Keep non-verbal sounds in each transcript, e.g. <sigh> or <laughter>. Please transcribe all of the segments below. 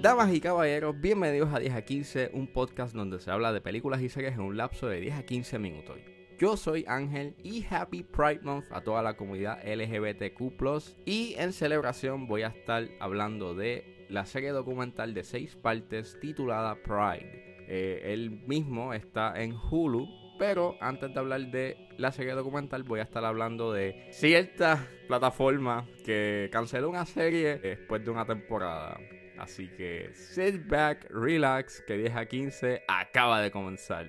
Damas y caballeros, bienvenidos a 10 a 15, un podcast donde se habla de películas y series en un lapso de 10 a 15 minutos. Yo soy Ángel y Happy Pride Month a toda la comunidad LGBTQ. Y en celebración voy a estar hablando de la serie documental de 6 partes titulada Pride. Eh, el mismo está en Hulu, pero antes de hablar de la serie documental voy a estar hablando de cierta plataforma que canceló una serie después de una temporada. Así que sit back, relax, que 10 a 15 acaba de comenzar.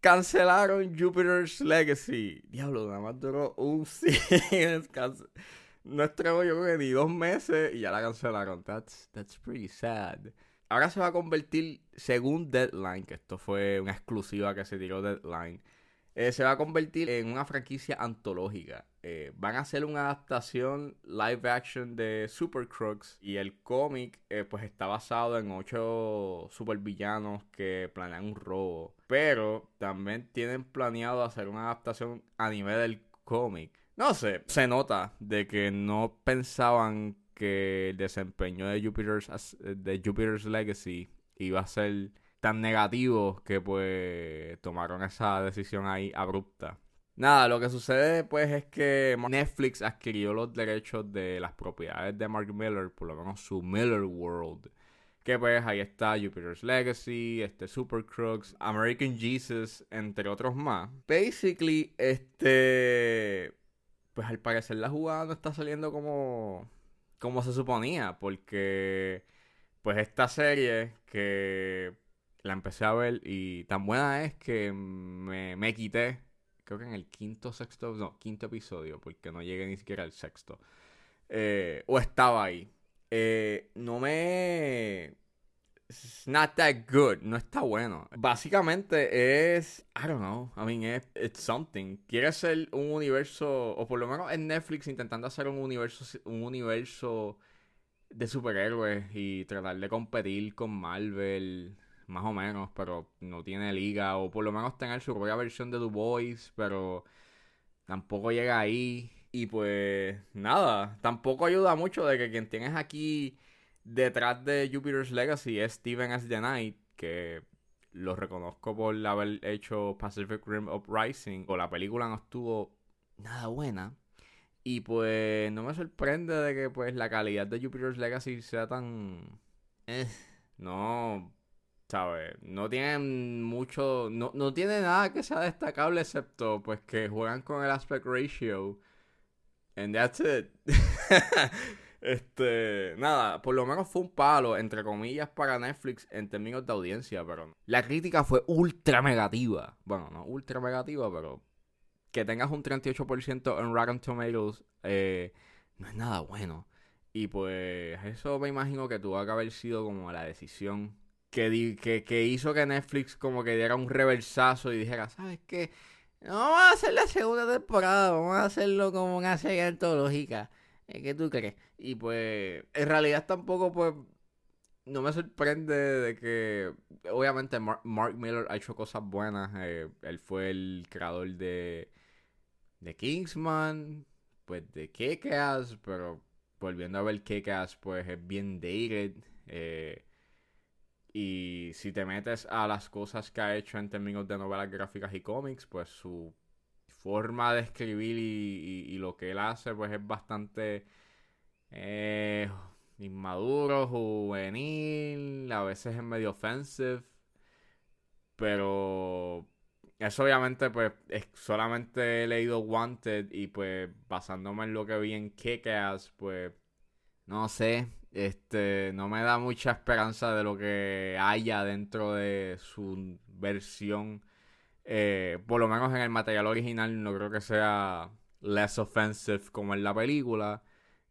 Cancelaron Jupiter's Legacy. Diablo, nada más duró un No estrenó yo creo que ni dos meses y ya la cancelaron. That's, that's pretty sad. Ahora se va a convertir, según Deadline, que esto fue una exclusiva que se tiró Deadline, eh, se va a convertir en una franquicia antológica. Eh, van a hacer una adaptación live action de Super Crooks y el cómic eh, pues está basado en ocho supervillanos que planean un robo. Pero también tienen planeado hacer una adaptación a nivel del cómic. No sé, se nota de que no pensaban que el desempeño de Jupiter's, de Jupiter's Legacy iba a ser tan negativos que pues tomaron esa decisión ahí abrupta. Nada, lo que sucede pues es que Netflix adquirió los derechos de las propiedades de Mark Miller, por lo menos su Miller World. Que pues ahí está Jupiter's Legacy, este Super Crooks, American Jesus, entre otros más. Basically, este... Pues al parecer la jugada no está saliendo como... Como se suponía, porque... Pues esta serie que la empecé a ver y tan buena es que me, me quité, creo que en el quinto, sexto, no, quinto episodio, porque no llegué ni siquiera al sexto. Eh, o estaba ahí. Eh, no me... It's not that good, no está bueno. Básicamente es, I don't know, I mean, it's, it's something. Quiere ser un universo, o por lo menos en Netflix intentando hacer un universo, un universo de superhéroes y tratar de competir con Marvel más o menos, pero no tiene liga, o por lo menos tener su propia versión de The Boys, pero tampoco llega ahí. Y pues nada, tampoco ayuda mucho de que quien tienes aquí detrás de Jupiter's Legacy es Steven S. The Knight, que lo reconozco por haber hecho Pacific Rim Uprising, o la película no estuvo nada buena. Y pues no me sorprende de que pues la calidad de Jupiter's Legacy sea tan... Eh, no, ¿sabes? No tienen mucho, no, no tiene nada que sea destacable excepto pues que juegan con el aspect ratio. And that's it. <laughs> este, nada, por lo menos fue un palo, entre comillas, para Netflix en términos de audiencia, pero la crítica fue ultra negativa. Bueno, no ultra negativa, pero que tengas un 38% en Rotten Tomatoes eh, no es nada bueno. Y pues eso me imagino que tuvo que haber sido como la decisión que, que, hizo que Netflix como que diera un reversazo y dijera, ¿sabes qué? No vamos a hacer la segunda temporada, vamos a hacerlo como una serie antológica. ¿Qué tú crees? Y pues, en realidad tampoco, pues, no me sorprende de que, obviamente, Mark, Miller ha hecho cosas buenas. Eh, él fue el creador de, de Kingsman, pues de Kick-Ass, pero volviendo a ver Kick-Ass, pues es bien dated. Eh, y si te metes a las cosas que ha hecho en términos de novelas gráficas y cómics, pues su forma de escribir y, lo que él hace, pues es bastante eh, inmaduro, juvenil, a veces es medio offensive. Pero eso obviamente, pues, es, solamente he leído Wanted y pues basándome en lo que vi en Kick-Ass, pues, no sé, este, no me da mucha esperanza de lo que haya dentro de su versión. Eh, por lo menos en el material original no creo que sea less offensive como en la película.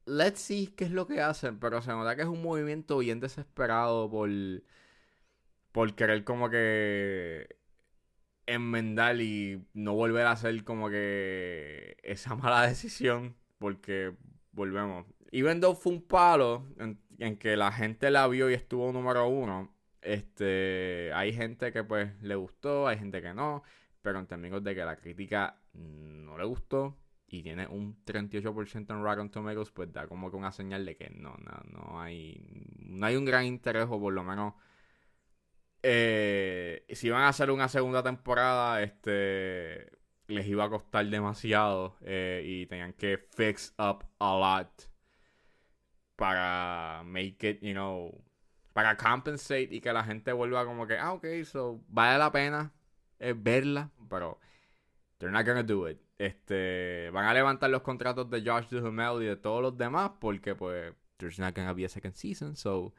Let's see qué es lo que hacen, pero se nota que es un movimiento bien desesperado por, por querer como que enmendar y no volver a hacer como que esa <laughs> mala decisión, porque volvemos, even though fue un palo en, que la gente la vio y estuvo número uno, este, hay gente que pues le gustó, hay gente que no. pero en términos de que la crítica no le gustó y tiene un 38% en Rotten Tomatoes, pues da como que una señal de que no, no, no hay, no hay un gran interés o por lo menos eh, si van a hacer una segunda temporada, este les iba a costar demasiado eh, y tenían que fix up a lot para make it, you know, para compensate y que la gente vuelva como que, ah, ok, so vale la pena eh, verla, pero they're not gonna do it. Este, van a levantar los contratos de Josh Duhamel y de todos los demás porque pues there's not gonna be a second season, so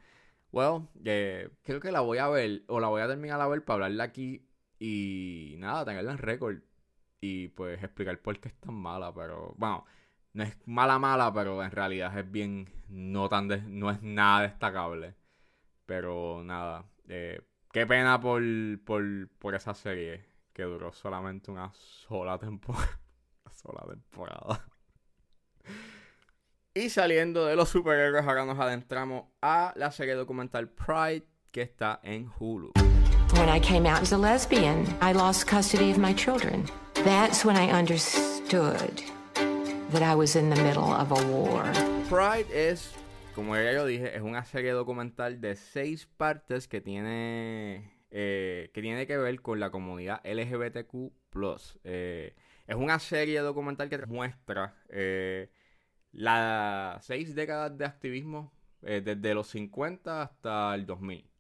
well, eh, creo que la voy a ver o la voy a terminar a ver para hablarla aquí y nada, tenerla en récord y pues explicar por qué es tan mala, pero bueno, no es mala mala, pero en realidad es bien no tan no es nada destacable. Pero nada, eh, qué pena por, por, por esa serie que duró solamente una sola temporada. <laughs> una sola temporada. Y saliendo de los superhéroes, ahora nos adentramos a la serie documental Pride que está en Hulu. When I came out as a lesbian, I lost custody of my children. That's when I understood that I was in the middle of a war. Pride es, como ya yo dije, es una serie documental de seis partes que tiene eh, que tiene que ver con la comunidad LGBTQ+. Eh, es una serie documental que muestra eh, las seis décadas de activismo eh, desde los 50 hasta el 2000.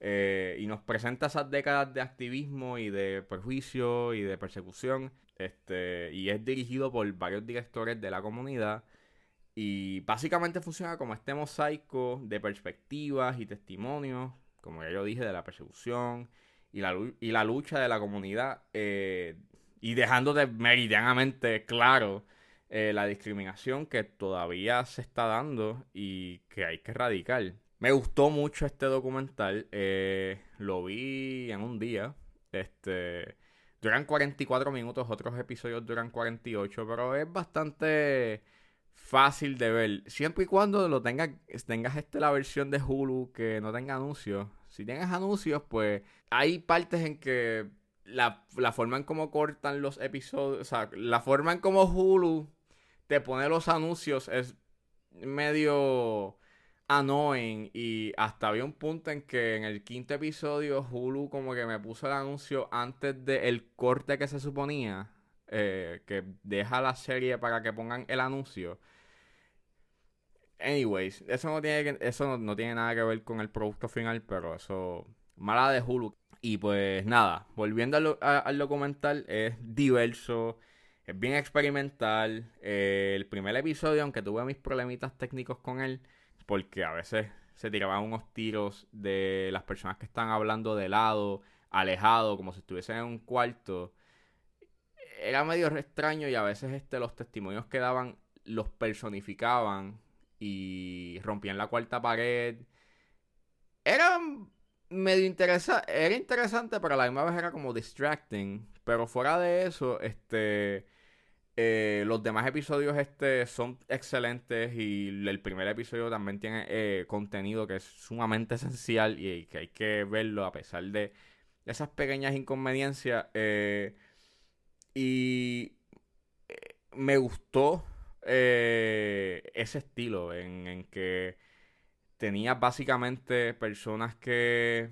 Eh, y nos presenta esas décadas de activismo y de perjuicio y de persecución. Este, y es dirigido por varios directores de la comunidad. Y básicamente funciona como este mosaico de perspectivas y testimonios, como ya yo dije, de la persecución y la, lucha de la comunidad. Eh, y dejando de meridianamente claro eh, la discriminación que todavía se está dando y que hay que erradicar. Me gustó mucho este documental, eh, lo vi en un día, este, duran 44 minutos, otros episodios duran 48, pero es bastante fácil de ver, siempre y cuando lo tengas, tengas este, la versión de Hulu que no tenga anuncios. Si tienes anuncios, pues hay partes en que la, la forma en cómo cortan los episodios, o sea, la forma en cómo Hulu te pone los anuncios es medio annoying y hasta había un punto en que en el quinto episodio Hulu como que me puso el anuncio antes del corte que se suponía eh, que deja la serie para que pongan el anuncio anyways eso no tiene eso no, tiene nada que ver con el producto final pero eso mala de Hulu y pues nada volviendo al documental es diverso es bien experimental. Eh, el primer episodio, aunque tuve mis problemitas técnicos con él, porque a veces se tiraban unos tiros de las personas que están hablando de lado, alejado, como si estuviesen en un cuarto. Era medio extraño y a veces este, los testimonios que daban los personificaban y rompían la cuarta pared. Era medio interesante, era interesante, pero a la misma vez era como distracting. Pero fuera de eso, este eh, los demás episodios este son excelentes y el primer episodio también tiene eh, contenido que es sumamente esencial y, que hay que verlo a pesar de esas pequeñas inconveniencias. Eh, y me gustó ese estilo en, en que tenía básicamente personas que,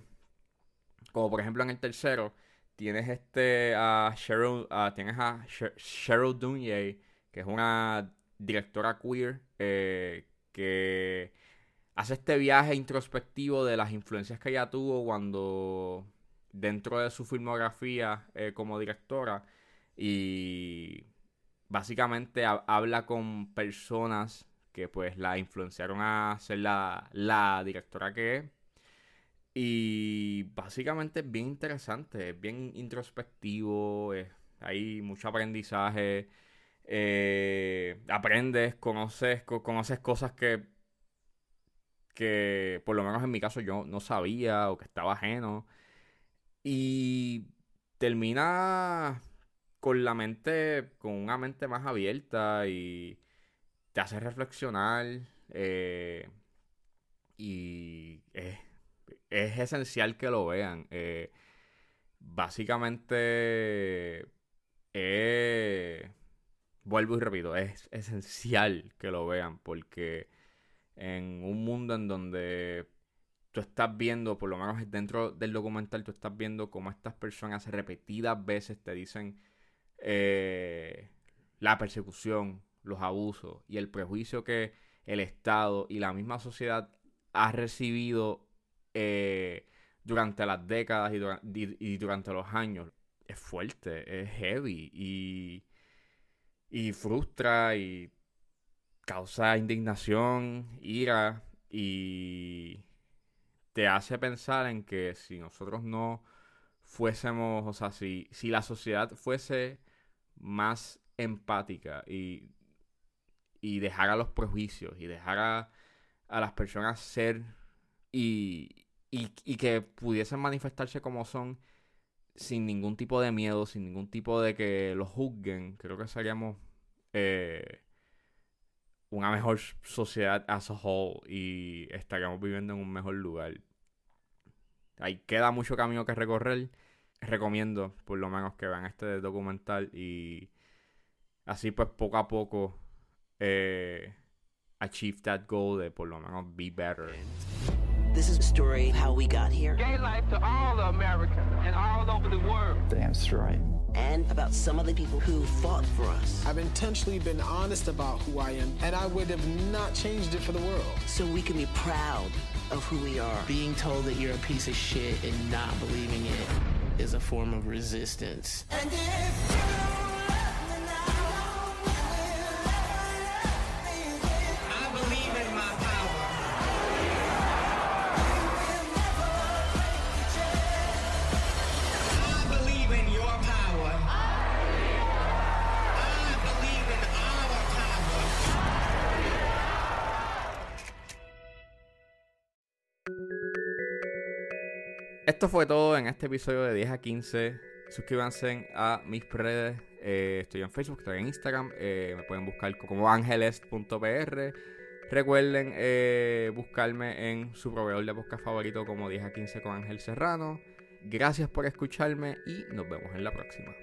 como por ejemplo en el tercero, tienes este a Cheryl, tienes a Cheryl Dunye, que es una directora queer eh, que hace este viaje introspectivo de las influencias que ella tuvo cuando dentro de su filmografía eh, como directora y básicamente habla con personas que pues la influenciaron a ser la, la directora que es y básicamente es bien interesante, es bien introspectivo, hay mucho aprendizaje, eh, aprendes, conoces, conoces cosas que, que por lo menos en mi caso yo no sabía o que estaba ajeno. Y termina con la mente, con una mente más abierta y te hace reflexionar. Eh, y es es esencial que lo vean. Eh, básicamente eh, vuelvo y repito, es esencial que lo vean porque en un mundo en donde tú estás viendo, por lo menos dentro del documental, tú estás viendo cómo estas personas repetidas veces te dicen eh, la persecución, los abusos y el prejuicio que el Estado y la misma sociedad ha recibido eh, durante las décadas y, durante los años. Es fuerte, es heavy y, y frustra y causa indignación, ira y te hace pensar en que si nosotros no fuésemos, o sea, si, si la sociedad fuese más empática y, y dejara los prejuicios y dejara a las personas ser y, y, que pudiesen manifestarse como son sin ningún tipo de miedo, sin ningún tipo de que los juzguen, creo que seríamos eh, una mejor sociedad as a whole y estaríamos viviendo en un mejor lugar. Ahí queda mucho camino que recorrer. Recomiendo por lo menos que vean este documental y así pues poco a poco eh, achieve that goal de por lo menos be better. This is a story of how we got here. Gay life to all America and all over the world. Damn straight. And about some of the people who fought for us. I've intentionally been honest about who I am, and I would have not changed it for the world. So we can be proud of who we are. Being told that you're a piece of shit and not believing it is a form of resistance. Esto fue todo en este episodio de 10 a 15. Suscríbanse a mis redes. Eh, estoy en Facebook, estoy en Instagram. Eh, me pueden buscar como angelest.pr. Recuerden eh, buscarme en su proveedor de podcast favorito como 10 a 15 con Ángel Serrano. Gracias por escucharme y nos vemos en la próxima.